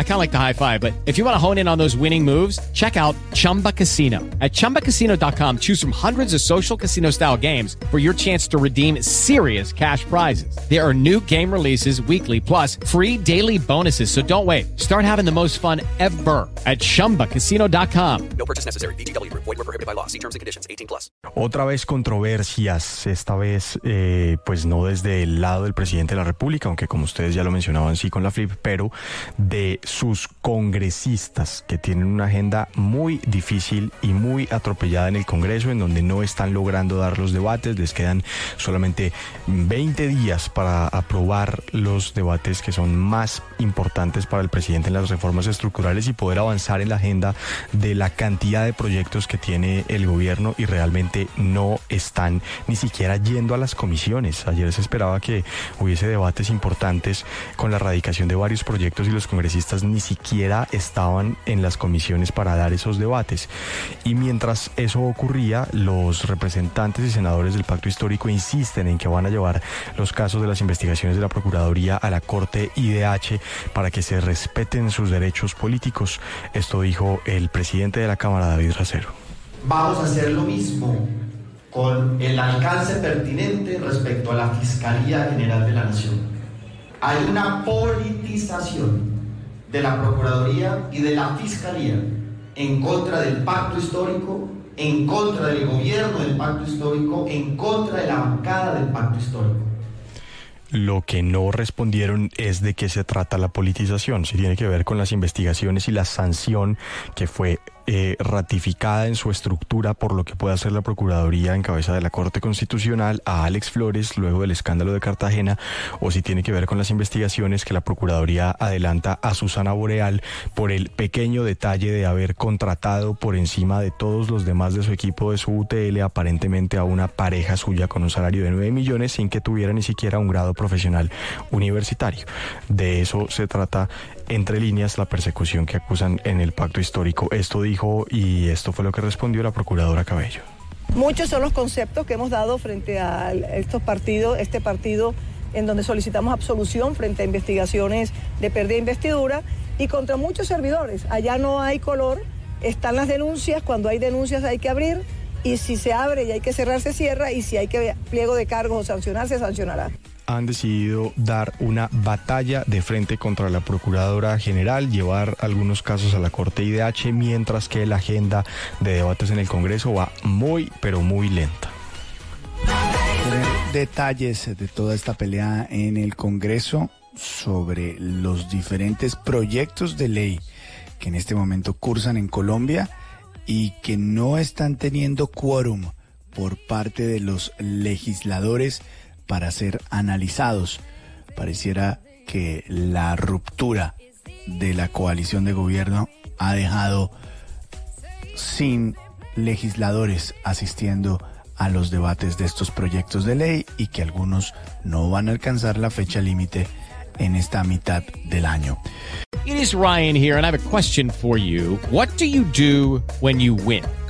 I kind of like the high five, but if you want to hone in on those winning moves, check out Chumba Casino. At ChumbaCasino.com, choose from hundreds of social casino style games for your chance to redeem serious cash prizes. There are new game releases weekly, plus free daily bonuses. So don't wait. Start having the most fun ever at ChumbaCasino.com. No purchase necessary. BGW. Void were prohibited by law. See terms and conditions. 18 plus. Otra vez controversias, esta vez eh, pues no desde el lado del presidente de la República, aunque como ustedes ya lo mencionaban sí con la flip, pero de sus congresistas que tienen una agenda muy difícil y muy atropellada en el Congreso, en donde no están logrando dar los debates, les quedan solamente 20 días para aprobar los debates que son más importantes para el presidente en las reformas estructurales y poder avanzar en la agenda de la cantidad de proyectos que tiene el gobierno y realmente no están ni siquiera yendo a las comisiones. Ayer se esperaba que hubiese debates importantes con la radicación de varios proyectos y los congresistas ni siquiera estaban en las comisiones para dar esos debates. Y mientras eso ocurría, los representantes y senadores del pacto histórico insisten en que van a llevar los casos de las investigaciones de la Procuraduría a la Corte IDH para que se respeten sus derechos políticos. Esto dijo el presidente de la Cámara, David Racero. Vamos a hacer lo mismo con el alcance pertinente respecto a la Fiscalía General de la Nación. Hay una politización de la Procuraduría y de la Fiscalía en contra del pacto histórico, en contra del gobierno del pacto histórico, en contra de la bancada del pacto histórico. Lo que no respondieron es de qué se trata la politización, si tiene que ver con las investigaciones y la sanción que fue eh, ratificada en su estructura por lo que puede hacer la Procuraduría en cabeza de la Corte Constitucional a Alex Flores luego del escándalo de Cartagena o si tiene que ver con las investigaciones que la Procuraduría adelanta a Susana Boreal por el pequeño detalle de haber contratado por encima de todos los demás de su equipo de su UTL aparentemente a una pareja suya con un salario de 9 millones sin que tuviera ni siquiera un grado profesional universitario. De eso se trata entre líneas la persecución que acusan en el pacto histórico. Esto dijo y esto fue lo que respondió la procuradora Cabello. Muchos son los conceptos que hemos dado frente a estos partidos, este partido en donde solicitamos absolución frente a investigaciones de pérdida de investidura y contra muchos servidores. Allá no hay color, están las denuncias, cuando hay denuncias hay que abrir y si se abre y hay que cerrar, se cierra y si hay que pliego de cargos o sancionar, se sancionará han decidido dar una batalla de frente contra la Procuradora General, llevar algunos casos a la Corte IDH, mientras que la agenda de debates en el Congreso va muy, pero muy lenta. Detalles de toda esta pelea en el Congreso sobre los diferentes proyectos de ley que en este momento cursan en Colombia y que no están teniendo quórum por parte de los legisladores para ser analizados. Pareciera que la ruptura de la coalición de gobierno ha dejado sin legisladores asistiendo a los debates de estos proyectos de ley y que algunos no van a alcanzar la fecha límite en esta mitad del año. It is Ryan here and I have a question for you. What do you do when you win?